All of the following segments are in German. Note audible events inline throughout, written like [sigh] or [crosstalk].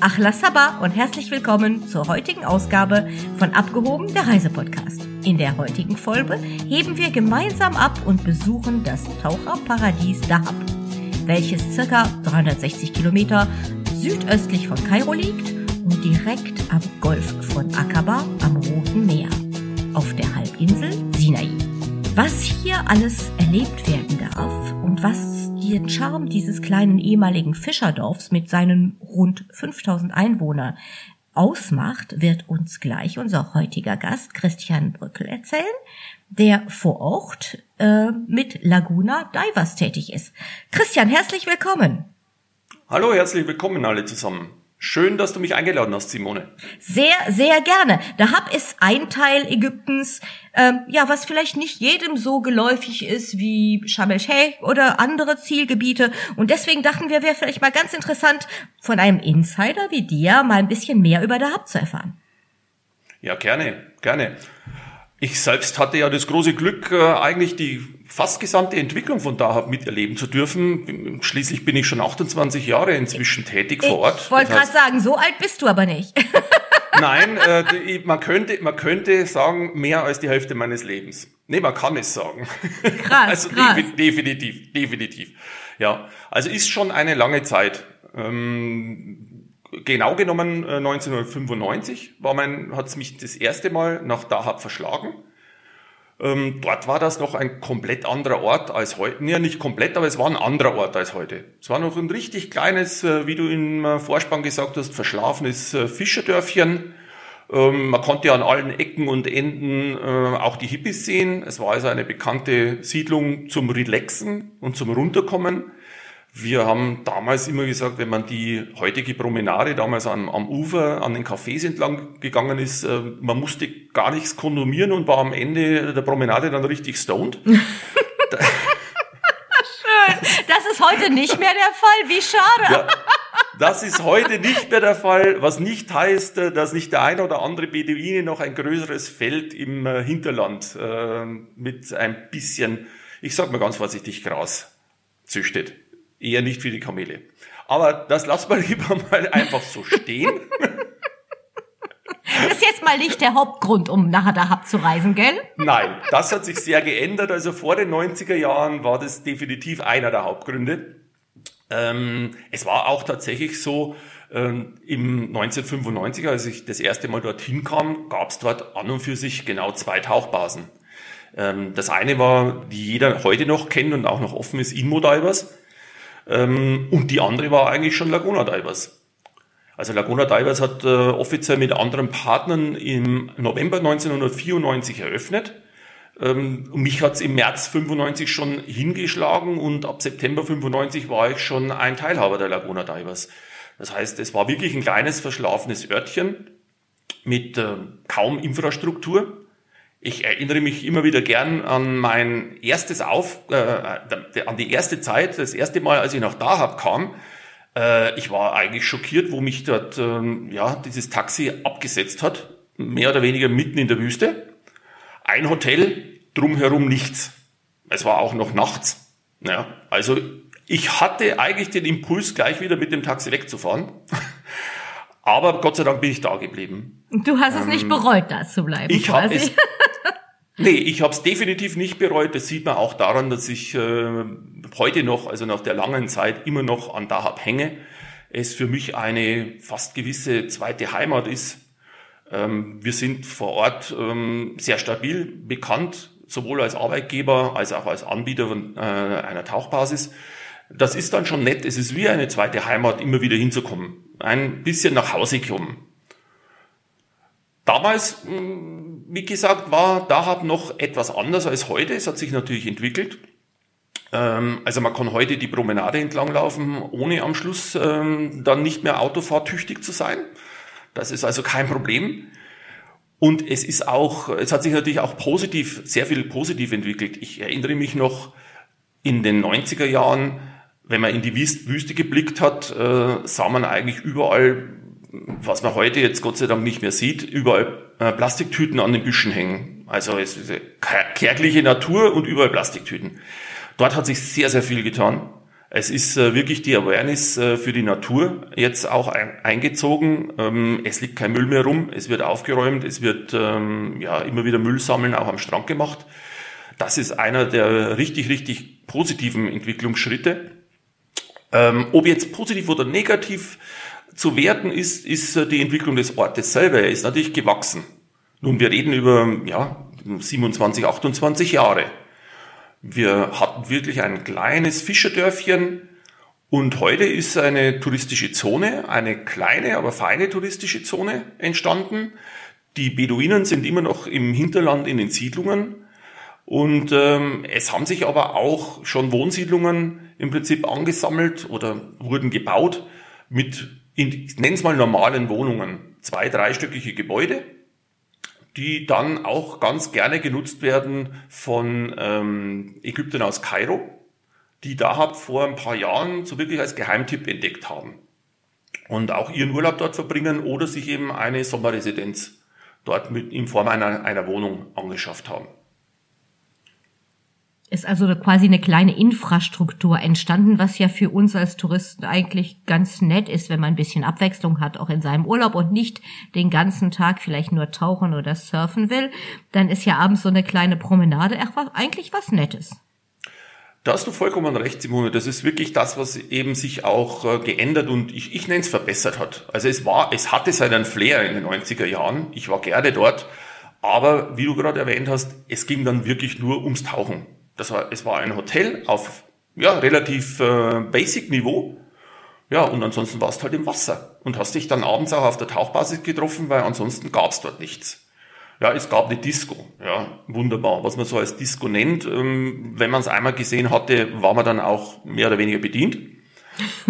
Achla Sabah und herzlich willkommen zur heutigen Ausgabe von Abgehoben, der Reisepodcast. In der heutigen Folge heben wir gemeinsam ab und besuchen das Taucherparadies Dahab, welches circa 360 Kilometer südöstlich von Kairo liegt und direkt am Golf von Aqaba am Roten Meer auf der Halbinsel Sinai. Was hier alles erlebt werden darf und was den Charme dieses kleinen ehemaligen Fischerdorfs mit seinen rund 5000 Einwohnern ausmacht, wird uns gleich unser heutiger Gast Christian Brückel erzählen, der vor Ort äh, mit Laguna Divers tätig ist. Christian, herzlich willkommen. Hallo, herzlich willkommen alle zusammen. Schön, dass du mich eingeladen hast, Simone. Sehr, sehr gerne. Dahab ist ein Teil Ägyptens, ähm, ja, was vielleicht nicht jedem so geläufig ist wie Sharm el-Sheikh oder andere Zielgebiete. Und deswegen dachten wir, wäre vielleicht mal ganz interessant, von einem Insider wie dir mal ein bisschen mehr über Dahab zu erfahren. Ja, gerne, gerne. Ich selbst hatte ja das große Glück, äh, eigentlich die fast gesamte Entwicklung von Dahab miterleben zu dürfen. Schließlich bin ich schon 28 Jahre inzwischen tätig vor Ort. Ich wollte gerade sagen, so alt bist du aber nicht. [laughs] Nein, äh, man, könnte, man könnte sagen, mehr als die Hälfte meines Lebens. Nee, man kann es sagen. Krass, [laughs] also krass. definitiv, definitiv. Ja, also ist schon eine lange Zeit. Ähm, genau genommen äh, 1995 war mein, hat's mich das erste Mal nach Dahab verschlagen. Ähm, dort war das noch ein komplett anderer Ort als heute. Ja, nicht komplett, aber es war ein anderer Ort als heute. Es war noch ein richtig kleines, äh, wie du im äh, Vorspann gesagt hast, verschlafenes äh, Fischerdörfchen. Ähm, man konnte an allen Ecken und Enden äh, auch die Hippies sehen. Es war also eine bekannte Siedlung zum Relaxen und zum Runterkommen. Wir haben damals immer gesagt, wenn man die heutige Promenade damals am, am Ufer an den Cafés entlang gegangen ist, äh, man musste gar nichts konsumieren und war am Ende der Promenade dann richtig stoned. [laughs] [laughs] Schön. Das ist heute nicht mehr der Fall. Wie schade. Ja, das ist heute nicht mehr der Fall, was nicht heißt, äh, dass nicht der eine oder andere Beduine noch ein größeres Feld im äh, Hinterland äh, mit ein bisschen, ich sag mal ganz vorsichtig, Gras züchtet. Eher nicht wie die Kamele. Aber das lassen wir [laughs] lieber mal einfach so stehen. Das ist jetzt mal nicht der Hauptgrund, um nach Dahab zu reisen, gell? Nein, das hat sich sehr geändert. Also vor den 90er Jahren war das definitiv einer der Hauptgründe. Ähm, es war auch tatsächlich so, ähm, im 1995, als ich das erste Mal dorthin kam, gab es dort an und für sich genau zwei Tauchbasen. Ähm, das eine war, die jeder heute noch kennt und auch noch offen ist, Inmo Divers. Ähm, und die andere war eigentlich schon Laguna Divers. Also Laguna Divers hat äh, offiziell mit anderen Partnern im November 1994 eröffnet. Ähm, mich hat's im März 95 schon hingeschlagen und ab September 95 war ich schon ein Teilhaber der Laguna Divers. Das heißt, es war wirklich ein kleines verschlafenes Örtchen mit äh, kaum Infrastruktur. Ich erinnere mich immer wieder gern an mein erstes Auf, äh, an die erste Zeit, das erste Mal, als ich nach Dahab kam. Äh, ich war eigentlich schockiert, wo mich dort äh, ja dieses Taxi abgesetzt hat, mehr oder weniger mitten in der Wüste. Ein Hotel, drumherum nichts. Es war auch noch nachts. Ja, also ich hatte eigentlich den Impuls, gleich wieder mit dem Taxi wegzufahren. [laughs] Aber Gott sei Dank bin ich da geblieben. Du hast es nicht ähm, bereut, da zu bleiben. Ich habe es [laughs] Nee, ich habe es definitiv nicht bereut. Das sieht man auch daran, dass ich äh, heute noch, also nach der langen Zeit, immer noch an Dahab hänge. Es für mich eine fast gewisse zweite Heimat ist. Ähm, wir sind vor Ort ähm, sehr stabil bekannt, sowohl als Arbeitgeber als auch als Anbieter von, äh, einer Tauchbasis. Das ist dann schon nett. Es ist wie eine zweite Heimat, immer wieder hinzukommen. Ein bisschen nach Hause kommen. Damals, hm, wie gesagt, war Dahab noch etwas anders als heute. Es hat sich natürlich entwickelt. Ähm, also man kann heute die Promenade entlang laufen, ohne am Schluss ähm, dann nicht mehr autofahrtüchtig zu sein. Das ist also kein Problem. Und es ist auch, es hat sich natürlich auch positiv, sehr viel positiv entwickelt. Ich erinnere mich noch in den 90er Jahren, wenn man in die Wüste geblickt hat, äh, sah man eigentlich überall was man heute jetzt Gott sei Dank nicht mehr sieht, überall äh, Plastiktüten an den Büschen hängen. Also es ist kärgliche Natur und überall Plastiktüten. Dort hat sich sehr, sehr viel getan. Es ist äh, wirklich die Awareness äh, für die Natur jetzt auch ein, eingezogen. Ähm, es liegt kein Müll mehr rum, es wird aufgeräumt, es wird ähm, ja immer wieder Müll sammeln auch am Strand gemacht. Das ist einer der richtig, richtig positiven Entwicklungsschritte. Ähm, ob jetzt positiv oder negativ zu werten ist, ist äh, die Entwicklung des Ortes selber. Er ist natürlich gewachsen. Nun, wir reden über ja, 27, 28 Jahre. Wir hatten wirklich ein kleines Fischerdörfchen und heute ist eine touristische Zone, eine kleine, aber feine touristische Zone entstanden. Die Beduinen sind immer noch im Hinterland in den Siedlungen und ähm, es haben sich aber auch schon Wohnsiedlungen im Prinzip angesammelt oder wurden gebaut mit, ich nenne es mal normalen Wohnungen, zwei, dreistöckige Gebäude die dann auch ganz gerne genutzt werden von ähm, Ägyptern aus Kairo, die Dahab vor ein paar Jahren so wirklich als Geheimtipp entdeckt haben und auch ihren Urlaub dort verbringen oder sich eben eine Sommerresidenz dort mit in Form einer, einer Wohnung angeschafft haben. Ist also quasi eine kleine Infrastruktur entstanden, was ja für uns als Touristen eigentlich ganz nett ist, wenn man ein bisschen Abwechslung hat, auch in seinem Urlaub und nicht den ganzen Tag vielleicht nur tauchen oder surfen will. Dann ist ja abends so eine kleine Promenade eigentlich was Nettes. Da hast du vollkommen recht, Simone. Das ist wirklich das, was eben sich auch äh, geändert und ich, ich nenne es verbessert hat. Also es war, es hatte seinen Flair in den 90er Jahren. Ich war gerne dort. Aber wie du gerade erwähnt hast, es ging dann wirklich nur ums Tauchen. Das war, es war ein Hotel auf ja, relativ äh, basic Niveau. Ja, und ansonsten warst halt im Wasser und hast dich dann abends auch auf der Tauchbasis getroffen, weil ansonsten gab's dort nichts. Ja, es gab eine Disco, ja, wunderbar. Was man so als Disco nennt, ähm, wenn man es einmal gesehen hatte, war man dann auch mehr oder weniger bedient. [laughs]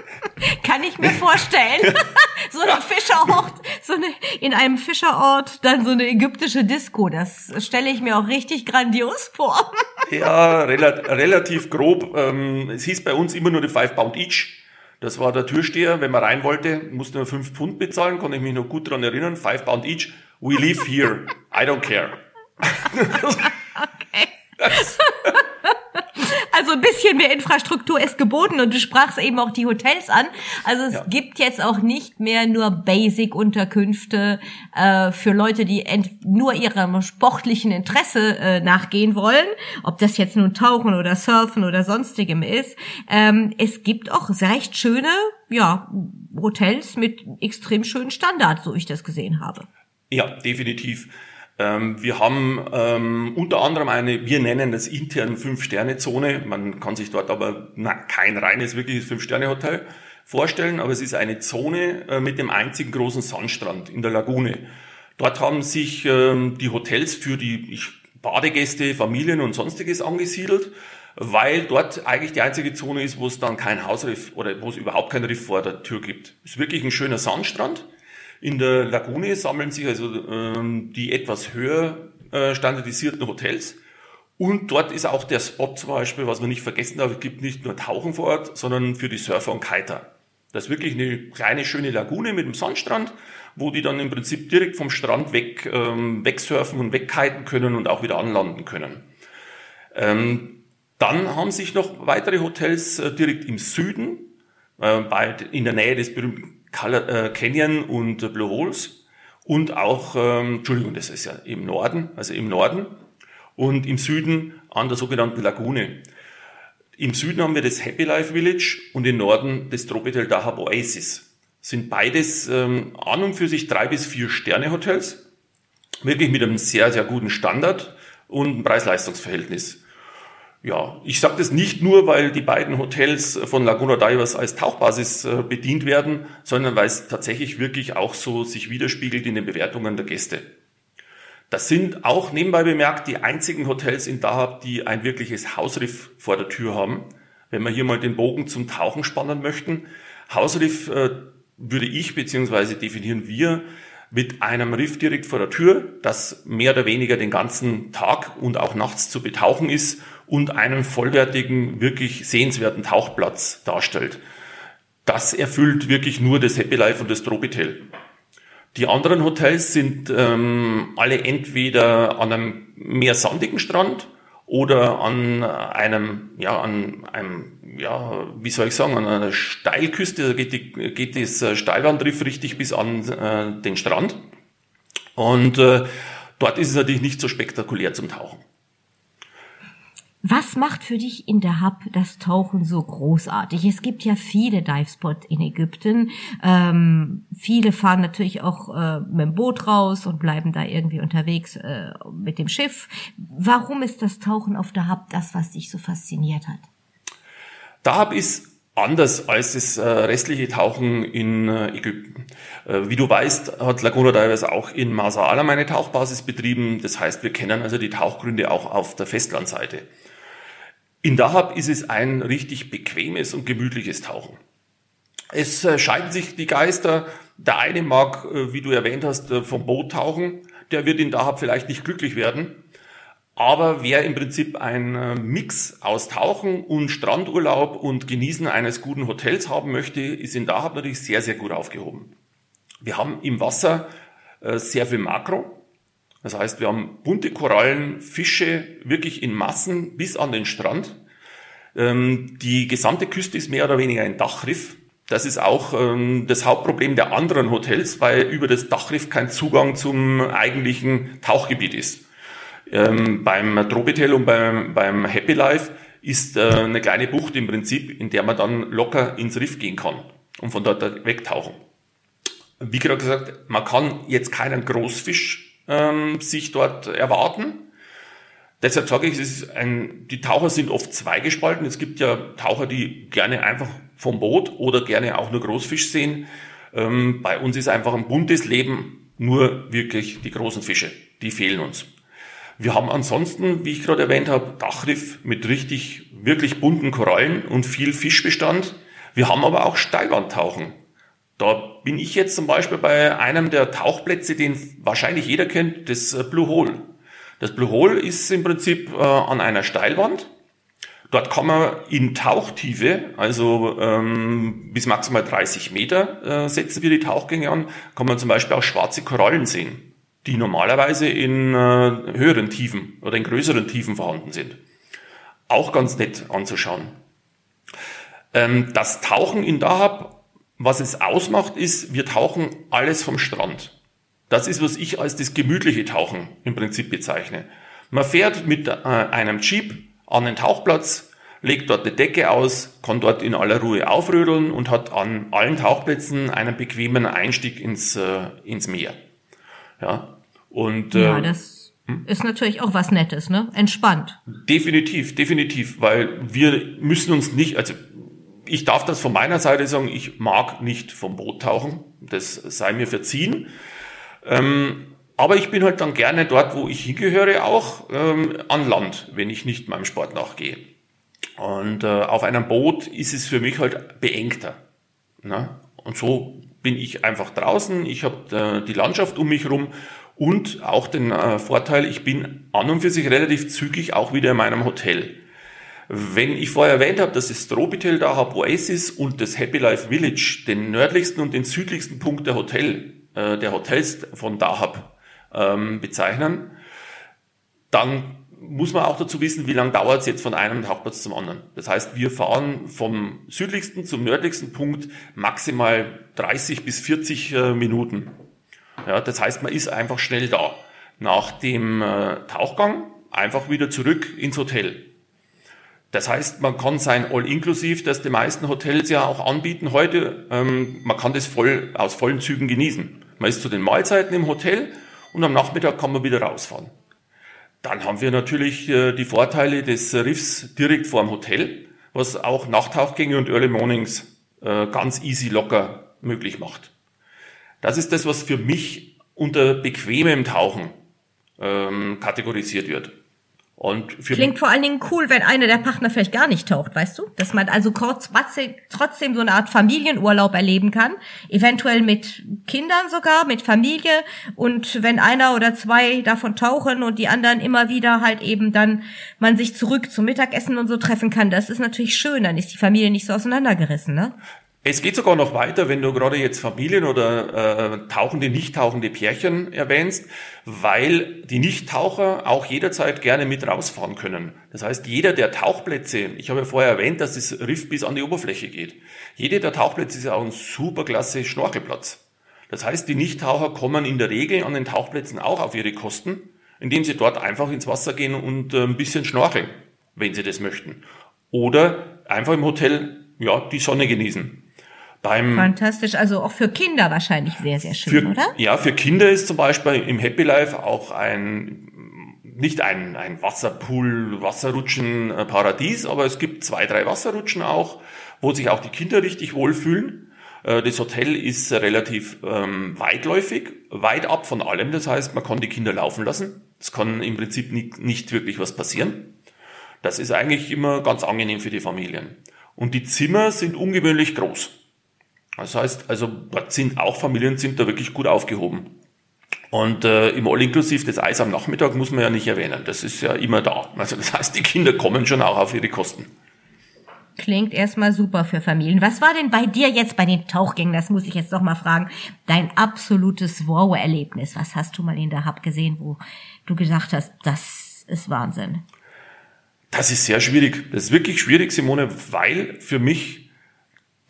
[laughs] Kann ich mir vorstellen. [laughs] so eine Fischerort, so eine, in einem Fischerort, dann so eine ägyptische Disco. Das stelle ich mir auch richtig grandios vor. [laughs] ja, relat relativ grob. Ähm, es hieß bei uns immer nur die Five Pound each. Das war der Türsteher. Wenn man rein wollte, musste man fünf Pfund bezahlen. Konnte ich mich noch gut dran erinnern. Five Pound each. We live here. I don't care. okay. Also ein bisschen mehr Infrastruktur ist geboten und du sprachst eben auch die Hotels an. Also es ja. gibt jetzt auch nicht mehr nur Basic-Unterkünfte äh, für Leute, die nur ihrem sportlichen Interesse äh, nachgehen wollen, ob das jetzt nun Tauchen oder Surfen oder sonstigem ist. Ähm, es gibt auch recht schöne ja, Hotels mit extrem schönen Standards, so ich das gesehen habe. Ja, definitiv. Ähm, wir haben ähm, unter anderem eine, wir nennen das intern Fünf-Sterne-Zone. Man kann sich dort aber na, kein reines, wirkliches Fünf-Sterne-Hotel vorstellen, aber es ist eine Zone äh, mit dem einzigen großen Sandstrand in der Lagune. Dort haben sich ähm, die Hotels für die ich, Badegäste, Familien und sonstiges angesiedelt, weil dort eigentlich die einzige Zone ist, wo es dann kein Hausriff oder wo es überhaupt kein Riff vor der Tür gibt. Es ist wirklich ein schöner Sandstrand in der Lagune sammeln sich also ähm, die etwas höher äh, standardisierten Hotels. Und dort ist auch der Spot zum Beispiel, was man nicht vergessen darf, es gibt nicht nur Tauchen vor Ort, sondern für die Surfer und Kiter. Das ist wirklich eine kleine, schöne Lagune mit einem Sandstrand, wo die dann im Prinzip direkt vom Strand weg ähm, wegsurfen und wegkiten können und auch wieder anlanden können. Ähm, dann haben sich noch weitere Hotels äh, direkt im Süden, äh, bei, in der Nähe des berühmten Canyon und äh, Blue Holes und auch, ähm, Entschuldigung, das ist ja im Norden, also im Norden und im Süden an der sogenannten Lagune. Im Süden haben wir das Happy Life Village und im Norden das Tropitel Dahab Oasis. Sind beides ähm, an und für sich drei bis vier Sterne Hotels, wirklich mit einem sehr, sehr guten Standard und ein Preis-Leistungs-Verhältnis. Ja, ich sage das nicht nur, weil die beiden Hotels von Laguna Divers als Tauchbasis äh, bedient werden, sondern weil es tatsächlich wirklich auch so sich widerspiegelt in den Bewertungen der Gäste. Das sind auch nebenbei bemerkt die einzigen Hotels in Dahab, die ein wirkliches Hausriff vor der Tür haben. Wenn wir hier mal den Bogen zum Tauchen spannen möchten. Hausriff äh, würde ich beziehungsweise definieren wir mit einem Riff direkt vor der Tür, das mehr oder weniger den ganzen Tag und auch nachts zu betauchen ist und einen vollwertigen, wirklich sehenswerten Tauchplatz darstellt. Das erfüllt wirklich nur das Happy Life und das Tropitel. Die anderen Hotels sind ähm, alle entweder an einem mehr sandigen Strand oder an einem, ja, an einem, ja, wie soll ich sagen, an einer Steilküste, da geht, die, geht das Steilwandriff richtig bis an äh, den Strand. Und äh, dort ist es natürlich nicht so spektakulär zum Tauchen. Was macht für dich in der Hub das Tauchen so großartig? Es gibt ja viele Divespots in Ägypten. Ähm, viele fahren natürlich auch äh, mit dem Boot raus und bleiben da irgendwie unterwegs äh, mit dem Schiff. Warum ist das Tauchen auf der Hub das, was dich so fasziniert hat? Dahab ist anders als das äh, restliche Tauchen in äh, Ägypten. Äh, wie du weißt, hat Laguna Divers auch in Masa Alam eine Tauchbasis betrieben. Das heißt, wir kennen also die Tauchgründe auch auf der Festlandseite. In Dahab ist es ein richtig bequemes und gemütliches Tauchen. Es äh, scheiden sich die Geister. Der eine mag, äh, wie du erwähnt hast, äh, vom Boot tauchen. Der wird in Dahab vielleicht nicht glücklich werden. Aber wer im Prinzip ein Mix aus Tauchen und Strandurlaub und Genießen eines guten Hotels haben möchte, ist in Dahab natürlich sehr, sehr gut aufgehoben. Wir haben im Wasser sehr viel Makro, das heißt, wir haben bunte Korallen, Fische wirklich in Massen bis an den Strand. Ähm, die gesamte Küste ist mehr oder weniger ein Dachriff. Das ist auch ähm, das Hauptproblem der anderen Hotels, weil über das Dachriff kein Zugang zum eigentlichen Tauchgebiet ist. Ähm, beim Tropitel und beim, beim Happy Life ist äh, eine kleine Bucht im Prinzip, in der man dann locker ins Riff gehen kann und von dort wegtauchen. Wie gerade gesagt, man kann jetzt keinen Großfisch ähm, sich dort erwarten. Deshalb sage ich, es ist ein, die Taucher sind oft zweigespalten. Es gibt ja Taucher, die gerne einfach vom Boot oder gerne auch nur Großfisch sehen. Ähm, bei uns ist einfach ein buntes Leben, nur wirklich die großen Fische, die fehlen uns. Wir haben ansonsten, wie ich gerade erwähnt habe, Dachriff mit richtig, wirklich bunten Korallen und viel Fischbestand. Wir haben aber auch Steilwandtauchen. Da bin ich jetzt zum Beispiel bei einem der Tauchplätze, den wahrscheinlich jeder kennt, das äh, Blue Hole. Das Blue Hole ist im Prinzip äh, an einer Steilwand. Dort kann man in Tauchtiefe, also ähm, bis maximal 30 Meter äh, setzen wir die Tauchgänge an, kann man zum Beispiel auch schwarze Korallen sehen, die normalerweise in äh, höheren Tiefen oder in größeren Tiefen vorhanden sind. Auch ganz nett anzuschauen. Ähm, das Tauchen in Dahab was es ausmacht, ist, wir tauchen alles vom Strand. Das ist, was ich als das gemütliche Tauchen im Prinzip bezeichne. Man fährt mit äh, einem Jeep an den Tauchplatz, legt dort eine Decke aus, kann dort in aller Ruhe aufrödeln und hat an allen Tauchplätzen einen bequemen Einstieg ins, äh, ins Meer. Ja, und, ja, äh, das hm? ist natürlich auch was Nettes, ne? Entspannt. Definitiv, definitiv, weil wir müssen uns nicht, also ich darf das von meiner Seite sagen, ich mag nicht vom Boot tauchen. Das sei mir verziehen. Ähm, aber ich bin halt dann gerne dort, wo ich hingehöre, auch ähm, an Land, wenn ich nicht meinem Sport nachgehe. Und äh, auf einem Boot ist es für mich halt beengter. Ne? Und so bin ich einfach draußen, ich habe äh, die Landschaft um mich rum und auch den äh, Vorteil, ich bin an und für sich relativ zügig auch wieder in meinem Hotel. Wenn ich vorher erwähnt habe, dass das Strobitel Dahab Oasis und das Happy Life Village den nördlichsten und den südlichsten Punkt der Hotel, äh, der Hotels von Dahab ähm, bezeichnen, dann muss man auch dazu wissen, wie lange dauert es jetzt von einem Tauchplatz zum anderen. Das heißt, wir fahren vom südlichsten zum nördlichsten Punkt maximal 30 bis 40 äh, Minuten. Ja, das heißt, man ist einfach schnell da. Nach dem äh, Tauchgang einfach wieder zurück ins Hotel. Das heißt, man kann sein All-Inklusiv, das die meisten Hotels ja auch anbieten heute, ähm, man kann das voll aus vollen Zügen genießen. Man ist zu den Mahlzeiten im Hotel und am Nachmittag kann man wieder rausfahren. Dann haben wir natürlich äh, die Vorteile des Riffs direkt vor dem Hotel, was auch Nachttauchgänge und Early Mornings äh, ganz easy locker möglich macht. Das ist das, was für mich unter bequemem Tauchen ähm, kategorisiert wird. Und Klingt vor allen Dingen cool, wenn einer der Partner vielleicht gar nicht taucht, weißt du? Dass man also kurz trotzdem so eine Art Familienurlaub erleben kann. Eventuell mit Kindern sogar, mit Familie. Und wenn einer oder zwei davon tauchen und die anderen immer wieder halt eben dann man sich zurück zum Mittagessen und so treffen kann, das ist natürlich schön. Dann ist die Familie nicht so auseinandergerissen, ne? Es geht sogar noch weiter, wenn du gerade jetzt Familien oder äh, tauchende, nicht tauchende Pärchen erwähnst, weil die Nichttaucher auch jederzeit gerne mit rausfahren können. Das heißt, jeder der Tauchplätze, ich habe ja vorher erwähnt, dass das Riff bis an die Oberfläche geht. Jeder der Tauchplätze ist ja auch ein superklasse Schnorchelplatz. Das heißt, die Nichttaucher kommen in der Regel an den Tauchplätzen auch auf ihre Kosten, indem sie dort einfach ins Wasser gehen und äh, ein bisschen schnorcheln, wenn sie das möchten. Oder einfach im Hotel ja, die Sonne genießen. Beim Fantastisch, also auch für Kinder wahrscheinlich sehr, sehr schön, für, oder? Ja, für Kinder ist zum Beispiel im Happy Life auch ein nicht ein, ein Wasserpool, Wasserrutschen äh, Paradies, aber es gibt zwei, drei Wasserrutschen auch, wo sich auch die Kinder richtig wohlfühlen. Äh, das Hotel ist relativ ähm, weitläufig, weit ab von allem. Das heißt, man kann die Kinder laufen lassen. Es kann im Prinzip nicht, nicht wirklich was passieren. Das ist eigentlich immer ganz angenehm für die Familien. Und die Zimmer sind ungewöhnlich groß. Das heißt, also dort sind auch Familien sind da wirklich gut aufgehoben. Und äh, im All-Inklusiv das Eis am Nachmittag muss man ja nicht erwähnen. Das ist ja immer da. Also das heißt, die Kinder kommen schon auch auf ihre Kosten. Klingt erstmal super für Familien. Was war denn bei dir jetzt bei den Tauchgängen? Das muss ich jetzt doch mal fragen. Dein absolutes Wow-Erlebnis. Was hast du mal in der Hub gesehen, wo du gesagt hast, das ist Wahnsinn? Das ist sehr schwierig. Das ist wirklich schwierig, Simone, weil für mich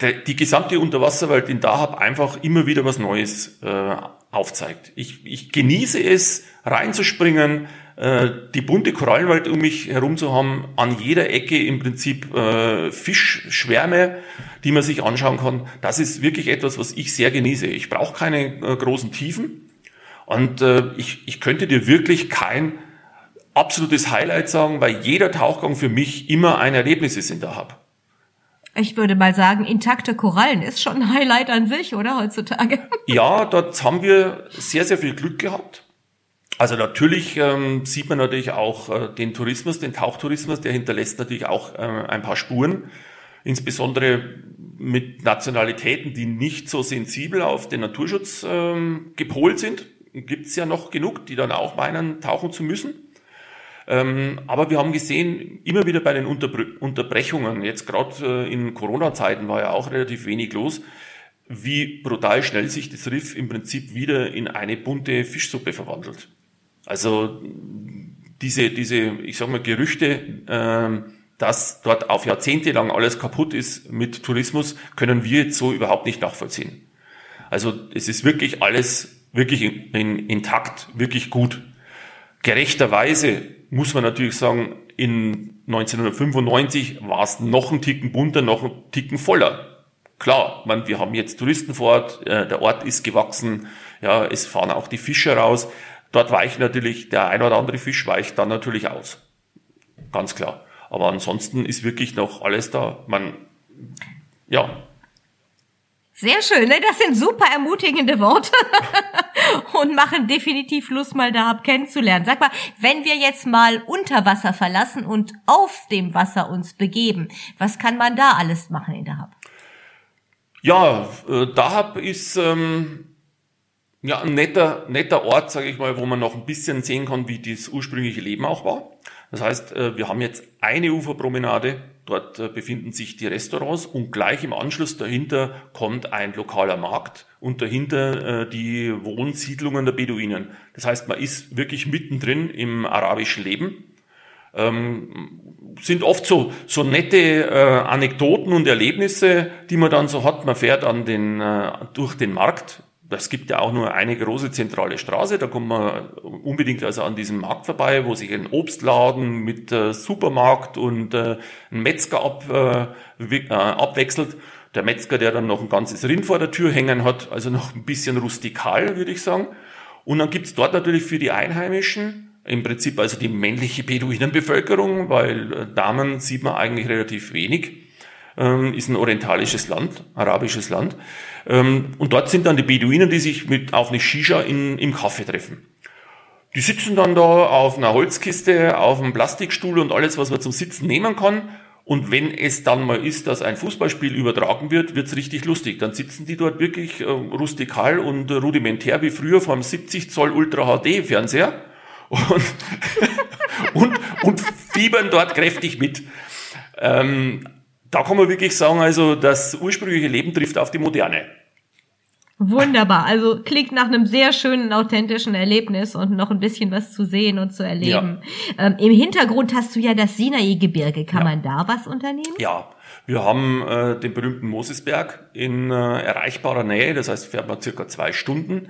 die gesamte Unterwasserwelt in Dahab einfach immer wieder was Neues äh, aufzeigt. Ich, ich genieße es, reinzuspringen, äh, die bunte Korallenwelt um mich herum zu haben, an jeder Ecke im Prinzip äh, Fischschwärme, die man sich anschauen kann. Das ist wirklich etwas, was ich sehr genieße. Ich brauche keine äh, großen Tiefen und äh, ich, ich könnte dir wirklich kein absolutes Highlight sagen, weil jeder Tauchgang für mich immer ein Erlebnis ist in Dahab. Ich würde mal sagen, intakte Korallen ist schon ein Highlight an sich, oder heutzutage? [laughs] Ja, dort haben wir sehr, sehr viel Glück gehabt. Also natürlich ähm, sieht man natürlich auch äh, den Tourismus, den Tauchtourismus, der hinterlässt natürlich auch äh, ein paar Spuren, insbesondere mit Nationalitäten, die nicht so sensibel auf den Naturschutz ähm, gepolt sind. Gibt es ja noch genug, die dann auch meinen, tauchen zu müssen. Ähm, aber wir haben gesehen, immer wieder bei den Unterbre Unterbrechungen, jetzt gerade äh, in Corona-Zeiten war ja auch relativ wenig los, wie brutal schnell sich das Riff im Prinzip wieder in eine bunte Fischsuppe verwandelt. Also diese, diese, ich sag mal, Gerüchte, äh, dass dort auf Jahrzehnte lang alles kaputt ist mit Tourismus, können wir jetzt so überhaupt nicht nachvollziehen. Also es ist wirklich alles wirklich in, in, intakt, wirklich gut. Gerechterweise muss man natürlich sagen, in 1995 war es noch ein Ticken bunter, noch ein Ticken voller. Klar, man, wir haben jetzt Touristen vor Ort, äh, der Ort ist gewachsen, ja, es fahren auch die Fische raus. Dort weicht natürlich, der ein oder andere Fisch weicht dann natürlich aus. Ganz klar. Aber ansonsten ist wirklich noch alles da. Man, ja, sehr schön, ne? Das sind super ermutigende Worte [laughs] und machen definitiv Lust, mal da kennenzulernen. Sag mal, wenn wir jetzt mal unter Wasser verlassen und auf dem Wasser uns begeben, was kann man da alles machen in Dahab? Ja, äh, Dahab ist ähm, ja ein netter, netter Ort, sage ich mal, wo man noch ein bisschen sehen kann, wie das ursprüngliche Leben auch war. Das heißt, äh, wir haben jetzt eine Uferpromenade, dort äh, befinden sich die Restaurants und gleich im Anschluss dahinter kommt ein lokaler Markt und dahinter äh, die Wohnsiedlungen der Beduinen. Das heißt, man ist wirklich mittendrin im arabischen Leben. Ähm, sind oft so, so nette äh, Anekdoten und Erlebnisse, die man dann so hat. Man fährt an den, äh, durch den Markt das gibt ja auch nur eine große zentrale Straße, da kommt man unbedingt also an diesem Markt vorbei, wo sich ein Obstladen mit äh, Supermarkt und äh, ein Metzger ab, äh, äh, abwechselt. Der Metzger, der dann noch ein ganzes Rind vor der Tür hängen hat, also noch ein bisschen rustikal, würde ich sagen. Und dann gibt's dort natürlich für die Einheimischen im Prinzip also die männliche Beduinenbevölkerung, weil äh, Damen sieht man eigentlich relativ wenig ähm, ist ein orientalisches Land, arabisches Land. Ähm, und dort sind dann die Beduinen, die sich mit auf eine Shisha in, im Kaffee treffen. Die sitzen dann da auf einer Holzkiste, auf einem Plastikstuhl und alles, was man zum Sitzen nehmen kann. Und wenn es dann mal ist, dass ein Fußballspiel übertragen wird, wird's richtig lustig. Dann sitzen die dort wirklich äh, rustikal und rudimentär wie früher vom 70 Zoll Ultra HD Fernseher und, [laughs] und, und fiebern dort kräftig mit. Ähm, da kann man wirklich sagen, also das ursprüngliche Leben trifft auf die Moderne. Wunderbar. Also klingt nach einem sehr schönen, authentischen Erlebnis und noch ein bisschen was zu sehen und zu erleben. Ja. Ähm, Im Hintergrund hast du ja das Sinai-Gebirge. Kann ja. man da was unternehmen? Ja. Wir haben äh, den berühmten Mosesberg in äh, erreichbarer Nähe, das heißt, fährt man circa zwei Stunden.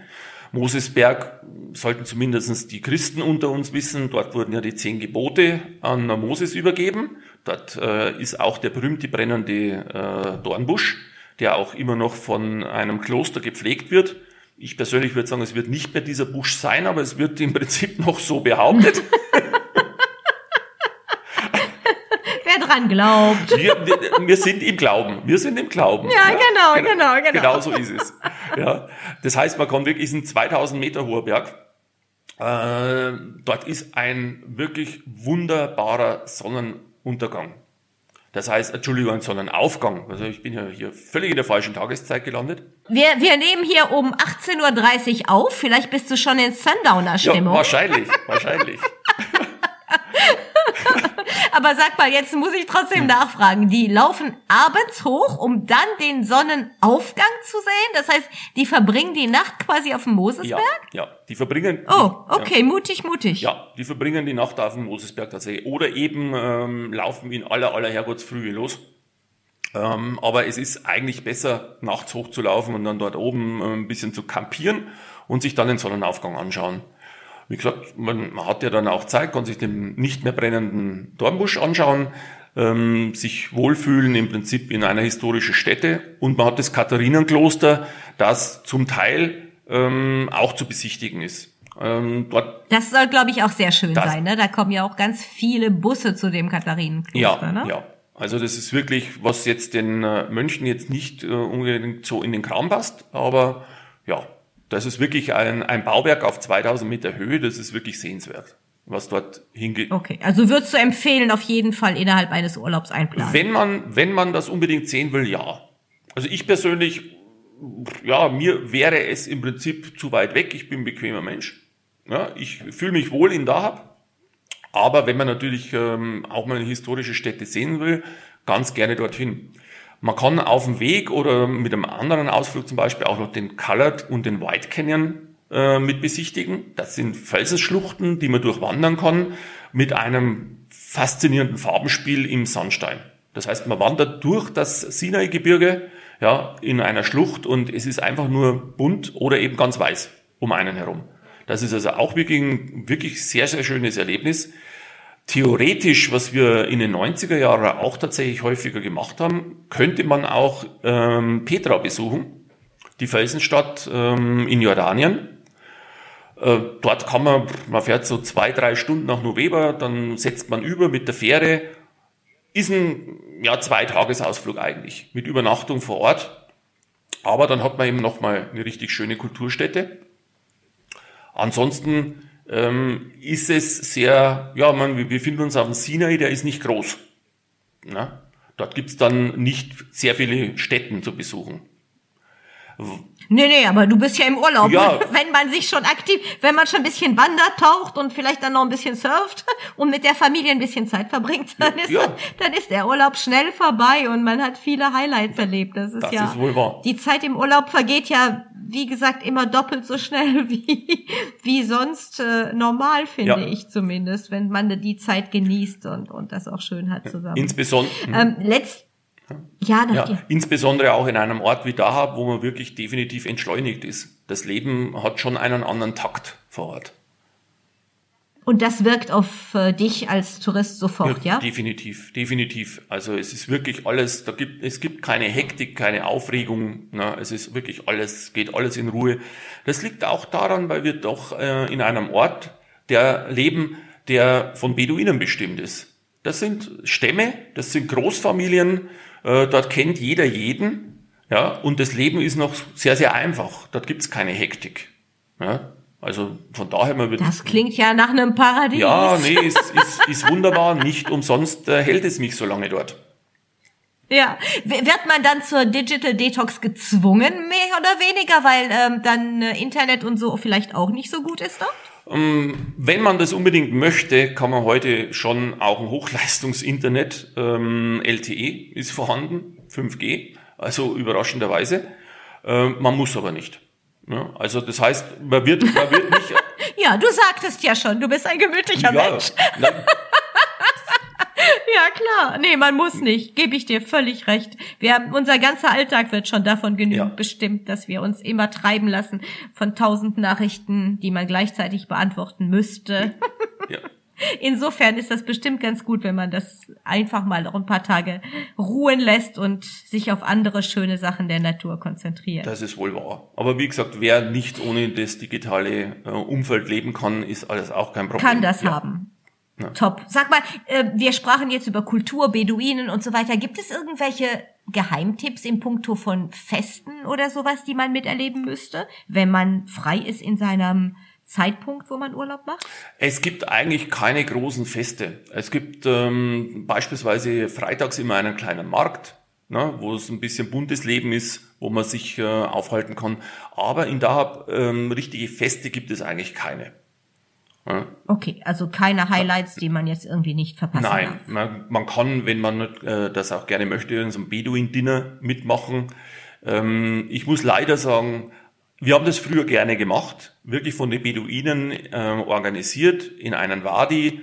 Mosesberg sollten zumindest die Christen unter uns wissen, dort wurden ja die zehn Gebote an Moses übergeben. Dort äh, ist auch der berühmte brennende äh, Dornbusch der auch immer noch von einem Kloster gepflegt wird. Ich persönlich würde sagen, es wird nicht mehr dieser Busch sein, aber es wird im Prinzip noch so behauptet. [laughs] [laughs] Wer dran glaubt. Wir, wir, wir, sind im Glauben. Wir sind im Glauben. Ja, ja genau, genau, genau, genau. Genau so ist es. Ja. Das heißt, man kommt wirklich, ist ein 2000 Meter hoher Berg. Äh, dort ist ein wirklich wunderbarer Sonnenuntergang. Das heißt, Entschuldigung, sondern Aufgang. Also ich bin ja hier völlig in der falschen Tageszeit gelandet. Wir, wir nehmen hier um 18.30 Uhr auf. Vielleicht bist du schon in Sundowner-Stimmung. Ja, wahrscheinlich, wahrscheinlich. [laughs] Aber sag mal, jetzt muss ich trotzdem hm. nachfragen. Die laufen abends hoch, um dann den Sonnenaufgang zu sehen? Das heißt, die verbringen die Nacht quasi auf dem Mosesberg? Ja, ja. die verbringen... Oh, okay, ja. mutig, mutig. Ja, die verbringen die Nacht auf dem Mosesberg tatsächlich. Oder eben ähm, laufen in aller, aller Herrgottsfrühe los. Ähm, aber es ist eigentlich besser, nachts hochzulaufen und dann dort oben äh, ein bisschen zu kampieren und sich dann den Sonnenaufgang anschauen. Wie gesagt, man, man hat ja dann auch Zeit, kann sich den nicht mehr brennenden Dornbusch anschauen, ähm, sich wohlfühlen im Prinzip in einer historischen Stätte und man hat das Katharinenkloster, das zum Teil ähm, auch zu besichtigen ist. Ähm, dort das soll, glaube ich, auch sehr schön sein. Ne? Da kommen ja auch ganz viele Busse zu dem Katharinenkloster. Ja, ne? ja. Also das ist wirklich, was jetzt den äh, Mönchen jetzt nicht äh, unbedingt so in den Kram passt, aber ja, das ist wirklich ein, ein Bauwerk auf 2000 Meter Höhe, das ist wirklich sehenswert, was dort hingeht. Okay, also würdest du empfehlen, auf jeden Fall innerhalb eines Urlaubs einplanen? Wenn man, wenn man das unbedingt sehen will, ja. Also ich persönlich, ja, mir wäre es im Prinzip zu weit weg. Ich bin ein bequemer Mensch. Ja, ich fühle mich wohl in Dahab. Aber wenn man natürlich ähm, auch mal eine historische Stätte sehen will, ganz gerne dorthin. Man kann auf dem Weg oder mit einem anderen Ausflug zum Beispiel auch noch den Colored und den White Canyon äh, mit besichtigen. Das sind Felsenschluchten, die man durchwandern kann mit einem faszinierenden Farbenspiel im Sandstein. Das heißt, man wandert durch das Sinai-Gebirge ja, in einer Schlucht und es ist einfach nur bunt oder eben ganz weiß um einen herum. Das ist also auch wirklich ein wirklich sehr, sehr schönes Erlebnis theoretisch, was wir in den 90er Jahren auch tatsächlich häufiger gemacht haben, könnte man auch ähm, Petra besuchen, die Felsenstadt ähm, in Jordanien. Äh, dort kann man, man fährt so zwei, drei Stunden nach November, dann setzt man über mit der Fähre. Ist ein ja, Zweitagesausflug eigentlich, mit Übernachtung vor Ort. Aber dann hat man eben nochmal eine richtig schöne Kulturstätte. Ansonsten ähm, ist es sehr, ja, man, wir befinden uns auf dem Sinai, der ist nicht groß. Na? Dort gibt's dann nicht sehr viele Städten zu besuchen. Nee, nee, aber du bist ja im Urlaub. Ja. [laughs] Wenn man sich schon aktiv, wenn man schon ein bisschen wandert, taucht und vielleicht dann noch ein bisschen surft [laughs] und mit der Familie ein bisschen Zeit verbringt, dann ist, ja. dann ist der Urlaub schnell vorbei und man hat viele Highlights erlebt. Das ist das ja, ist wohl wahr. die Zeit im Urlaub vergeht ja wie gesagt, immer doppelt so schnell [laughs] wie, wie sonst äh, normal, finde ja. ich zumindest, wenn man die Zeit genießt und, und das auch schön hat zusammen. Insbesondere. Ähm, letzt, ja, ja, insbesondere auch in einem Ort wie Dahab, wo man wirklich definitiv entschleunigt ist. Das Leben hat schon einen anderen Takt vor Ort. Und das wirkt auf äh, dich als Tourist sofort, ja, ja? Definitiv, definitiv. Also es ist wirklich alles, da gibt, es gibt keine Hektik, keine Aufregung. Ne? Es ist wirklich alles, geht alles in Ruhe. Das liegt auch daran, weil wir doch äh, in einem Ort der leben, der von Beduinen bestimmt ist. Das sind Stämme, das sind Großfamilien, äh, dort kennt jeder jeden, ja, und das Leben ist noch sehr, sehr einfach. Dort gibt's keine Hektik. Ja? Also von daher man wird. Das klingt ja nach einem Paradies. Ja, nee, ist, ist, ist wunderbar. Nicht umsonst äh, hält es mich so lange dort. Ja, wird man dann zur Digital Detox gezwungen, mehr oder weniger, weil ähm, dann äh, Internet und so vielleicht auch nicht so gut ist dort? Ähm, wenn man das unbedingt möchte, kann man heute schon auch ein Hochleistungs-Internet, ähm, LTE ist vorhanden, 5G, also überraschenderweise. Ähm, man muss aber nicht. Also das heißt, man wird, man wird nicht. [laughs] ja, du sagtest ja schon, du bist ein gemütlicher ja, Mensch. Ja, klar. Nee, man muss nicht. Gebe ich dir völlig recht. Wir haben, unser ganzer Alltag wird schon davon genügend ja. bestimmt, dass wir uns immer treiben lassen von tausend Nachrichten, die man gleichzeitig beantworten müsste. [laughs] Ja. Insofern ist das bestimmt ganz gut, wenn man das einfach mal noch ein paar Tage ruhen lässt und sich auf andere schöne Sachen der Natur konzentriert. Das ist wohl wahr. Aber wie gesagt, wer nicht ohne das digitale äh, Umfeld leben kann, ist alles auch kein Problem. Kann das ja. haben. Ja. Top. Sag mal, äh, wir sprachen jetzt über Kultur, Beduinen und so weiter. Gibt es irgendwelche Geheimtipps im Punkto von Festen oder sowas, die man miterleben müsste, wenn man frei ist in seinem Zeitpunkt, wo man Urlaub macht? Es gibt eigentlich keine großen Feste. Es gibt ähm, beispielsweise freitags immer einen kleinen Markt, ne, wo es ein bisschen buntes Leben ist, wo man sich äh, aufhalten kann. Aber in Dahab ähm, richtige Feste gibt es eigentlich keine. Okay, also keine Highlights, die man jetzt irgendwie nicht verpassen Nein, darf. Man, man kann, wenn man äh, das auch gerne möchte, in so einem Beduin-Dinner mitmachen. Ähm, ich muss leider sagen, wir haben das früher gerne gemacht, wirklich von den Beduinen äh, organisiert, in einen Wadi,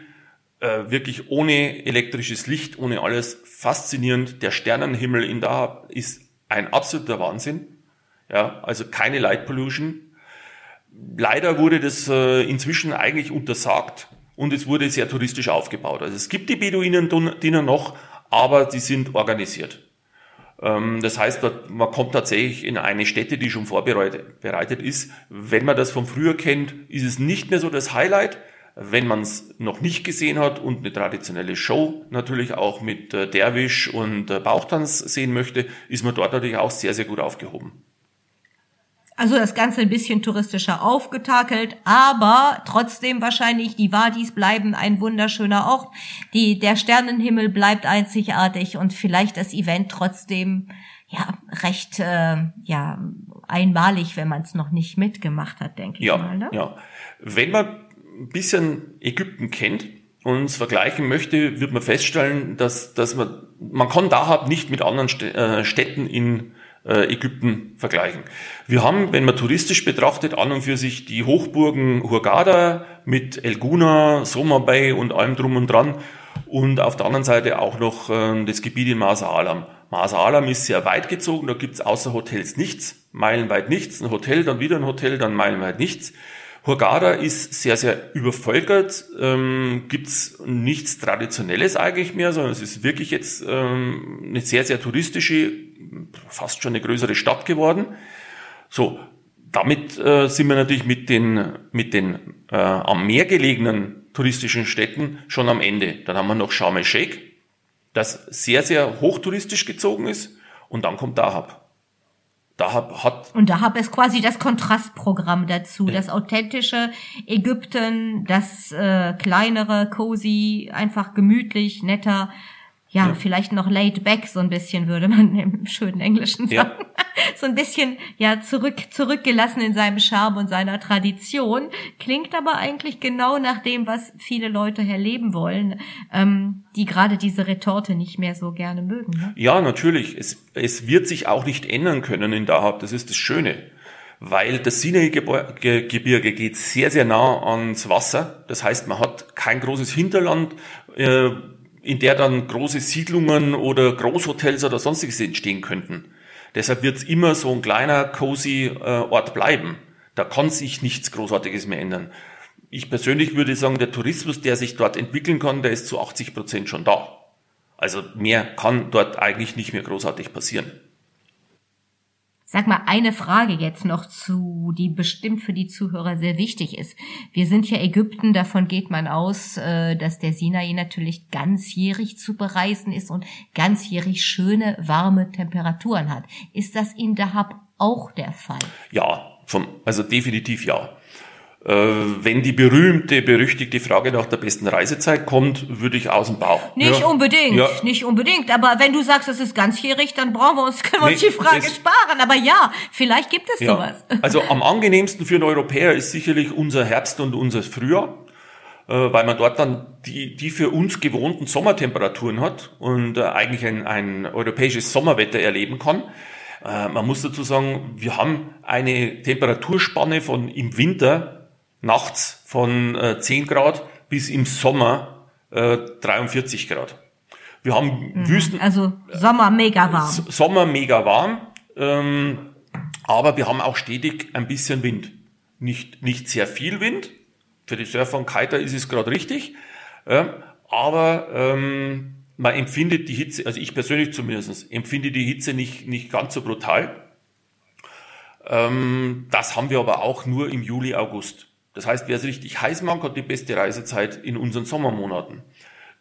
äh, wirklich ohne elektrisches Licht, ohne alles, faszinierend. Der Sternenhimmel in da ist ein absoluter Wahnsinn. Ja, also keine Light Pollution, leider wurde das äh, inzwischen eigentlich untersagt und es wurde sehr touristisch aufgebaut. Also es gibt die Beduinen-Diener noch, aber die sind organisiert. Ähm, das heißt, man kommt tatsächlich in eine Stätte, die schon vorbereitet ist. Wenn man das von früher kennt, ist es nicht mehr so das Highlight. Wenn man es noch nicht gesehen hat und eine traditionelle Show natürlich auch mit äh, Derwisch und äh, Bauchtanz sehen möchte, ist man dort natürlich auch sehr, sehr gut aufgehoben. Also das Ganze ein bisschen touristischer aufgetakelt, aber trotzdem wahrscheinlich die Wadis bleiben ein wunderschöner Ort. Die, der Sternenhimmel bleibt einzigartig und vielleicht das Event trotzdem ja recht äh, ja einmalig, wenn man es noch nicht mitgemacht hat, denke ja, ich mal. Ne? Ja, wenn man ein bisschen Ägypten kennt und es vergleichen möchte, wird man feststellen, dass dass man man kann Dahab nicht mit anderen äh, Städten in Ägypten vergleichen. Wir haben, wenn man touristisch betrachtet, an und für sich die Hochburgen Hurghada mit El Guna, Soma Bay und allem drum und dran und auf der anderen Seite auch noch äh, das Gebiet in Masa Alam. Masa Alam ist sehr weit gezogen, da gibt's außer Hotels nichts, meilenweit nichts, ein Hotel, dann wieder ein Hotel, dann meilenweit nichts. Hurghada ist sehr, sehr übervölkert, ähm, gibt's nichts Traditionelles eigentlich mehr, sondern es ist wirklich jetzt ähm, eine sehr, sehr touristische, fast schon eine größere Stadt geworden. So, damit äh, sind wir natürlich mit den, mit den äh, am Meer gelegenen touristischen Städten schon am Ende. Dann haben wir noch Sharm el-Sheikh, das sehr, sehr hochtouristisch gezogen ist. Und dann kommt Dahab. Dahab hat. Und Dahab ist quasi das Kontrastprogramm dazu. Ja. Das authentische Ägypten, das äh, kleinere, cozy, einfach gemütlich, netter ja, ja, vielleicht noch laid back so ein bisschen, würde man [laughs] im schönen Englischen sagen. Ja. so ein bisschen, ja, zurück, zurückgelassen in seinem Charme und seiner Tradition. Klingt aber eigentlich genau nach dem, was viele Leute erleben wollen, ähm, die gerade diese Retorte nicht mehr so gerne mögen. Ne? Ja, natürlich. Es, es wird sich auch nicht ändern können in Dahab. Das ist das Schöne. Weil das Sinai-Gebirge geht sehr, sehr nah ans Wasser. Das heißt, man hat kein großes Hinterland, äh, in der dann große Siedlungen oder Großhotels oder sonstiges entstehen könnten. Deshalb wird es immer so ein kleiner, cozy äh, Ort bleiben. Da kann sich nichts Großartiges mehr ändern. Ich persönlich würde sagen, der Tourismus, der sich dort entwickeln kann, der ist zu 80 Prozent schon da. Also mehr kann dort eigentlich nicht mehr großartig passieren. Sag mal, eine Frage jetzt noch zu, die bestimmt für die Zuhörer sehr wichtig ist. Wir sind ja Ägypten, davon geht man aus, äh, dass der Sinai natürlich ganzjährig zu bereisen ist und ganzjährig schöne, warme Temperaturen hat. Ist das in Dahab auch der Fall? Ja, vom, also definitiv ja. Äh, wenn die berühmte, berüchtigte Frage nach der besten Reisezeit kommt, würde ich aus dem Bauch. Nicht ja. unbedingt, ja. nicht unbedingt. Aber wenn du sagst, es ist ganzjährig, dann brauchen wir uns, [laughs] können wir nee, uns die Frage sparen. Aber ja, vielleicht gibt es ja. sowas. [laughs] Also am angenehmsten für einen Europäer ist sicherlich unser Herbst und unser Frühjahr äh, weil man dort dann die, die für uns gewohnten Sommertemperaturen hat und äh, eigentlich ein, ein europäisches Sommerwetter erleben kann. Man muss dazu sagen, wir haben eine Temperaturspanne von im Winter nachts von äh, 10 Grad bis im Sommer äh, 43 Grad. Wir haben mhm. Wüsten. Also Sommer mega warm. Sommer mega warm. Ähm, aber wir haben auch stetig ein bisschen Wind. Nicht, nicht sehr viel Wind. Für die Surfer und Kiter ist es gerade richtig. Äh, aber ähm, man empfindet die Hitze, also ich persönlich zumindest, empfinde die Hitze nicht, nicht ganz so brutal. Ähm, das haben wir aber auch nur im Juli, August. Das heißt, wer es richtig heiß mag, hat die beste Reisezeit in unseren Sommermonaten.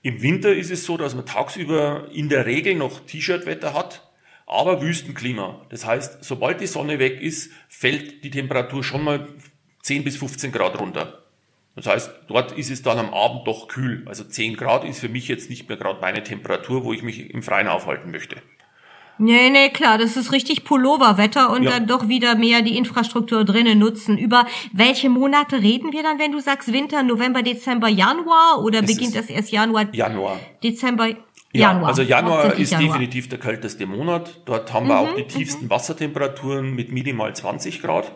Im Winter ist es so, dass man tagsüber in der Regel noch T-Shirt-Wetter hat, aber Wüstenklima. Das heißt, sobald die Sonne weg ist, fällt die Temperatur schon mal 10 bis 15 Grad runter. Das heißt, dort ist es dann am Abend doch kühl. Also 10 Grad ist für mich jetzt nicht mehr gerade meine Temperatur, wo ich mich im Freien aufhalten möchte. Nee, nee, klar, das ist richtig Pulloverwetter und ja. dann doch wieder mehr die Infrastruktur drinnen nutzen. Über welche Monate reden wir dann, wenn du sagst Winter, November, Dezember, Januar oder es beginnt das erst Januar? Januar. Dezember, ja, Januar. also Januar ist Januar. definitiv der kälteste Monat. Dort haben wir mhm, auch die tiefsten mhm. Wassertemperaturen mit minimal 20 Grad.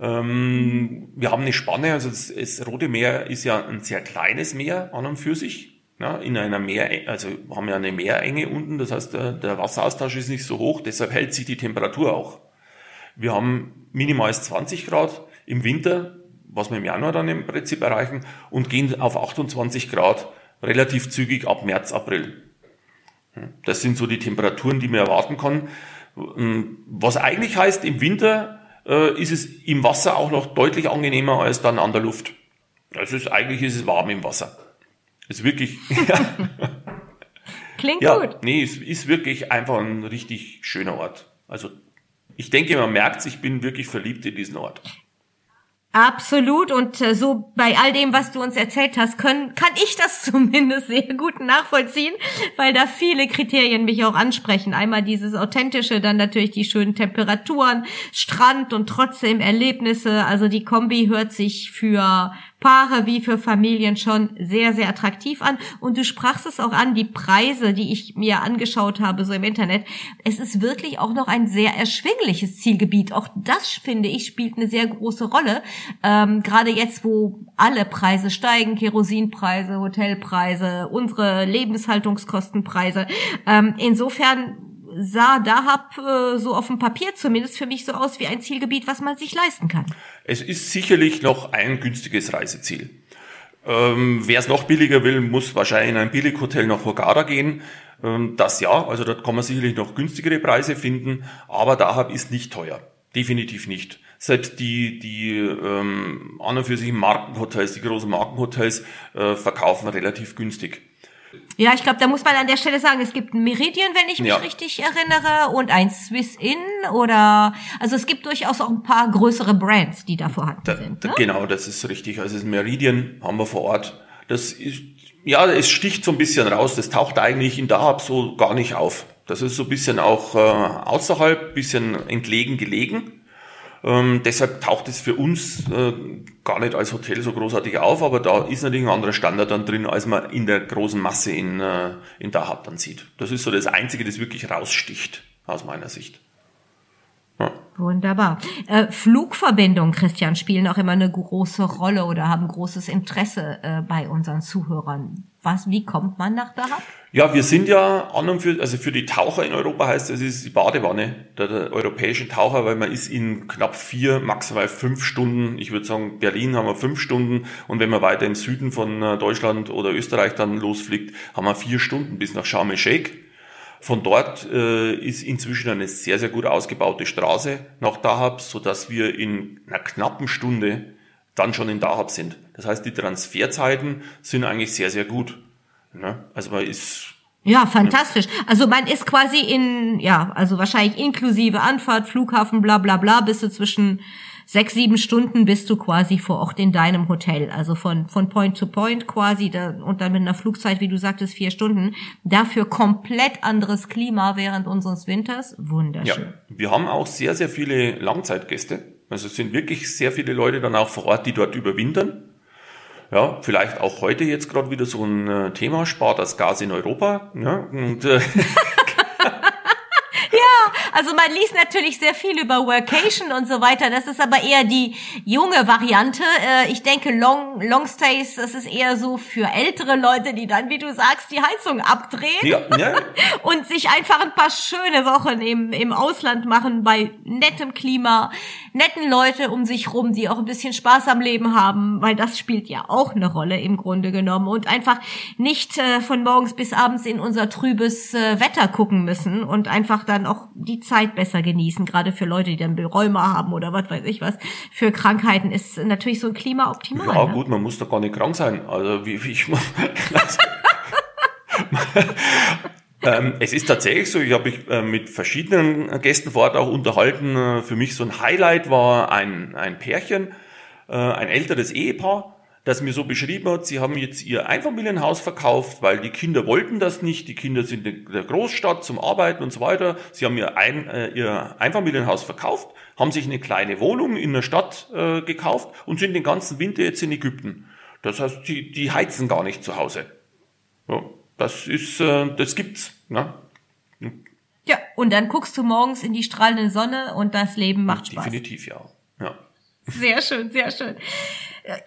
Ähm, wir haben eine Spanne, also das, das Rote Meer ist ja ein sehr kleines Meer an und für sich ja, in einer Meer, also haben ja eine Meerenge unten, das heißt, der, der Wasseraustausch ist nicht so hoch, deshalb hält sich die Temperatur auch. Wir haben minimal 20 Grad im Winter, was wir im Januar dann im Prinzip erreichen, und gehen auf 28 Grad relativ zügig ab März, April. Das sind so die Temperaturen, die man erwarten kann. Was eigentlich heißt, im Winter äh, ist es im Wasser auch noch deutlich angenehmer als dann an der Luft. Also ist, eigentlich ist es warm im Wasser. Ist wirklich. [laughs] Ja. Klingt ja, gut. Nee, es ist wirklich einfach ein richtig schöner Ort. Also ich denke, man merkt, ich bin wirklich verliebt in diesen Ort. Absolut und äh, so bei all dem, was du uns erzählt hast, können, kann ich das [laughs] zumindest sehr gut nachvollziehen, weil da viele Kriterien mich auch ansprechen. Einmal dieses authentische, dann natürlich die schönen Temperaturen, Strand und trotzdem Erlebnisse. Also die Kombi hört sich für Paare wie für Familien schon sehr, sehr attraktiv an. Und du sprachst es auch an, die Preise, die ich mir angeschaut habe, so im Internet. Es ist wirklich auch noch ein sehr erschwingliches Zielgebiet. Auch das, finde ich, spielt eine sehr große Rolle. Ähm, Gerade jetzt, wo alle Preise steigen, Kerosinpreise, Hotelpreise, unsere Lebenshaltungskostenpreise. Ähm, insofern sah Dahab äh, so auf dem Papier zumindest für mich so aus wie ein Zielgebiet, was man sich leisten kann. Es ist sicherlich noch ein günstiges Reiseziel. Ähm, Wer es noch billiger will, muss wahrscheinlich in ein Billighotel nach Hurghada gehen. Ähm, das ja, also dort kann man sicherlich noch günstigere Preise finden, aber Dahab ist nicht teuer. Definitiv nicht. Selbst die, die ähm, an und für sich Markenhotels, die großen Markenhotels, äh, verkaufen relativ günstig. Ja, ich glaube, da muss man an der Stelle sagen, es gibt ein Meridian, wenn ich mich ja. richtig erinnere, und ein Swiss Inn oder also es gibt durchaus auch ein paar größere Brands, die da vorhanden da, sind. Ne? Genau, das ist richtig. Also das Meridian haben wir vor Ort. Das ist ja, es sticht so ein bisschen raus. Das taucht eigentlich in Dahab so gar nicht auf. Das ist so ein bisschen auch äh, außerhalb, bisschen entlegen gelegen. Ähm, deshalb taucht es für uns äh, gar nicht als Hotel so großartig auf, aber da ist natürlich ein anderer Standard dann drin, als man in der großen Masse in, äh, in Dahab dann sieht. Das ist so das Einzige, das wirklich raussticht, aus meiner Sicht. Ja. Wunderbar. Äh, Flugverbindungen, Christian, spielen auch immer eine große Rolle oder haben großes Interesse äh, bei unseren Zuhörern. Was, wie kommt man nach Dahab? Ja, wir sind ja an und für, also für die Taucher in Europa heißt das, ist die Badewanne der, der europäischen Taucher, weil man ist in knapp vier, maximal fünf Stunden, ich würde sagen, Berlin haben wir fünf Stunden und wenn man weiter im Süden von äh, Deutschland oder Österreich dann losfliegt, haben wir vier Stunden bis nach Sharm el-Sheikh. Von dort äh, ist inzwischen eine sehr, sehr gut ausgebaute Straße nach Dahab, so dass wir in einer knappen Stunde dann schon in Dahab sind. Das heißt, die Transferzeiten sind eigentlich sehr, sehr gut. Ne? Also man ist ja, fantastisch. Also man ist quasi in, ja, also wahrscheinlich inklusive Anfahrt, Flughafen, bla bla bla, bist du zwischen sechs, sieben Stunden bist du quasi vor Ort in deinem Hotel. Also von, von Point to Point quasi da, und dann mit einer Flugzeit, wie du sagtest, vier Stunden. Dafür komplett anderes Klima während unseres Winters. Wunderschön. Ja, wir haben auch sehr, sehr viele Langzeitgäste. Also es sind wirklich sehr viele Leute dann auch vor Ort, die dort überwintern. Ja, vielleicht auch heute jetzt gerade wieder so ein äh, Thema, spart das Gas in Europa. Ja, und, äh, [laughs] Also man liest natürlich sehr viel über Workation und so weiter. Das ist aber eher die junge Variante. Äh, ich denke, Long, Long Stays, das ist eher so für ältere Leute, die dann, wie du sagst, die Heizung abdrehen ja, ja. [laughs] und sich einfach ein paar schöne Wochen im, im Ausland machen bei nettem Klima, netten Leute um sich rum, die auch ein bisschen Spaß am Leben haben, weil das spielt ja auch eine Rolle im Grunde genommen und einfach nicht äh, von morgens bis abends in unser trübes äh, Wetter gucken müssen und einfach dann auch die Zeit besser genießen, gerade für Leute, die dann Rheuma haben oder was weiß ich was, für Krankheiten ist natürlich so ein Klima optimal. Ja ne? gut, man muss doch gar nicht krank sein. Also wie, wie ich [laughs] ähm, es ist tatsächlich so, ich habe mich äh, mit verschiedenen Gästen vor Ort auch unterhalten. Äh, für mich so ein Highlight war ein, ein Pärchen, äh, ein älteres Ehepaar, das mir so beschrieben hat, sie haben jetzt ihr Einfamilienhaus verkauft, weil die Kinder wollten das nicht. Die Kinder sind in der Großstadt zum Arbeiten und so weiter. Sie haben ihr, ein, äh, ihr Einfamilienhaus verkauft, haben sich eine kleine Wohnung in der Stadt äh, gekauft und sind den ganzen Winter jetzt in Ägypten. Das heißt, die, die heizen gar nicht zu Hause. Ja, das ist, äh, das gibt's. Ne? Ja, und dann guckst du morgens in die strahlende Sonne und das Leben macht Spaß. Definitiv, ja. Sehr schön, sehr schön.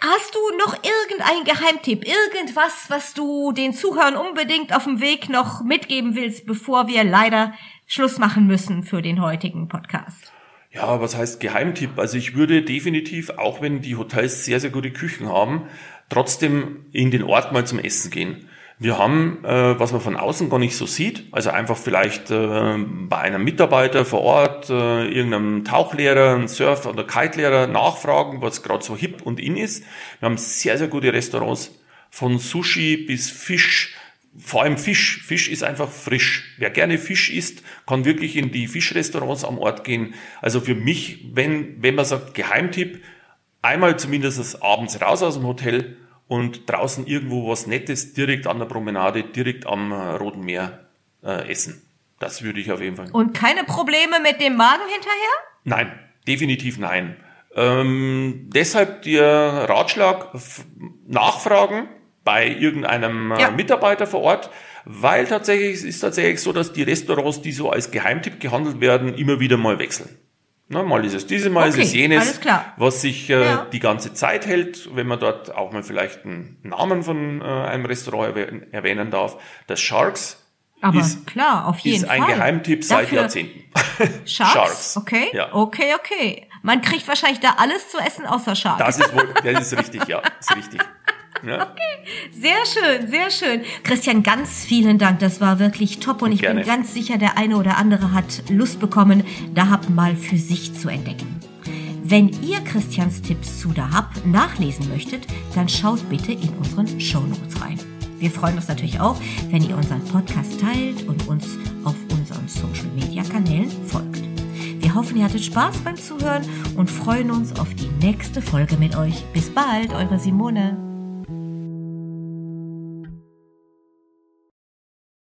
Hast du noch irgendein Geheimtipp, irgendwas, was du den Zuhörern unbedingt auf dem Weg noch mitgeben willst, bevor wir leider Schluss machen müssen für den heutigen Podcast? Ja, was heißt Geheimtipp? Also ich würde definitiv, auch wenn die Hotels sehr, sehr gute Küchen haben, trotzdem in den Ort mal zum Essen gehen. Wir haben, äh, was man von außen gar nicht so sieht, also einfach vielleicht äh, bei einem Mitarbeiter vor Ort, äh, irgendeinem Tauchlehrer, einem Surf- oder Kite-Lehrer nachfragen, was gerade so hip und in ist. Wir haben sehr, sehr gute Restaurants, von Sushi bis Fisch, vor allem Fisch. Fisch ist einfach frisch. Wer gerne Fisch isst, kann wirklich in die Fischrestaurants am Ort gehen. Also für mich, wenn, wenn man sagt Geheimtipp, einmal zumindest abends raus aus dem Hotel und draußen irgendwo was Nettes direkt an der Promenade, direkt am äh, Roten Meer äh, essen. Das würde ich auf jeden Fall. Und keine Probleme mit dem Magen hinterher? Nein, definitiv nein. Ähm, deshalb der Ratschlag, nachfragen bei irgendeinem äh, ja. Mitarbeiter vor Ort, weil tatsächlich es ist tatsächlich so, dass die Restaurants, die so als Geheimtipp gehandelt werden, immer wieder mal wechseln. Na, mal ist es dieses, mal okay, ist es jenes, was sich äh, ja. die ganze Zeit hält, wenn man dort auch mal vielleicht einen Namen von äh, einem Restaurant erwähnen, erwähnen darf. Das Sharks aber ist, klar, auf jeden ist ein Fall. Geheimtipp seit Dafür Jahrzehnten. [laughs] Sharks? Sharks? Okay, ja. okay, okay. Man kriegt wahrscheinlich da alles zu essen außer Sharks. Das ist wohl, das ist richtig, ja, ist richtig. [laughs] Ja. [laughs] Okay, sehr schön, sehr schön. Christian, ganz vielen Dank. Das war wirklich top und ich Gerne. bin ganz sicher, der eine oder andere hat Lust bekommen, Dahab mal für sich zu entdecken. Wenn ihr Christians Tipps zu Dahab nachlesen möchtet, dann schaut bitte in unseren Show Notes rein. Wir freuen uns natürlich auch, wenn ihr unseren Podcast teilt und uns auf unseren Social Media Kanälen folgt. Wir hoffen, ihr hattet Spaß beim Zuhören und freuen uns auf die nächste Folge mit euch. Bis bald, eure Simone.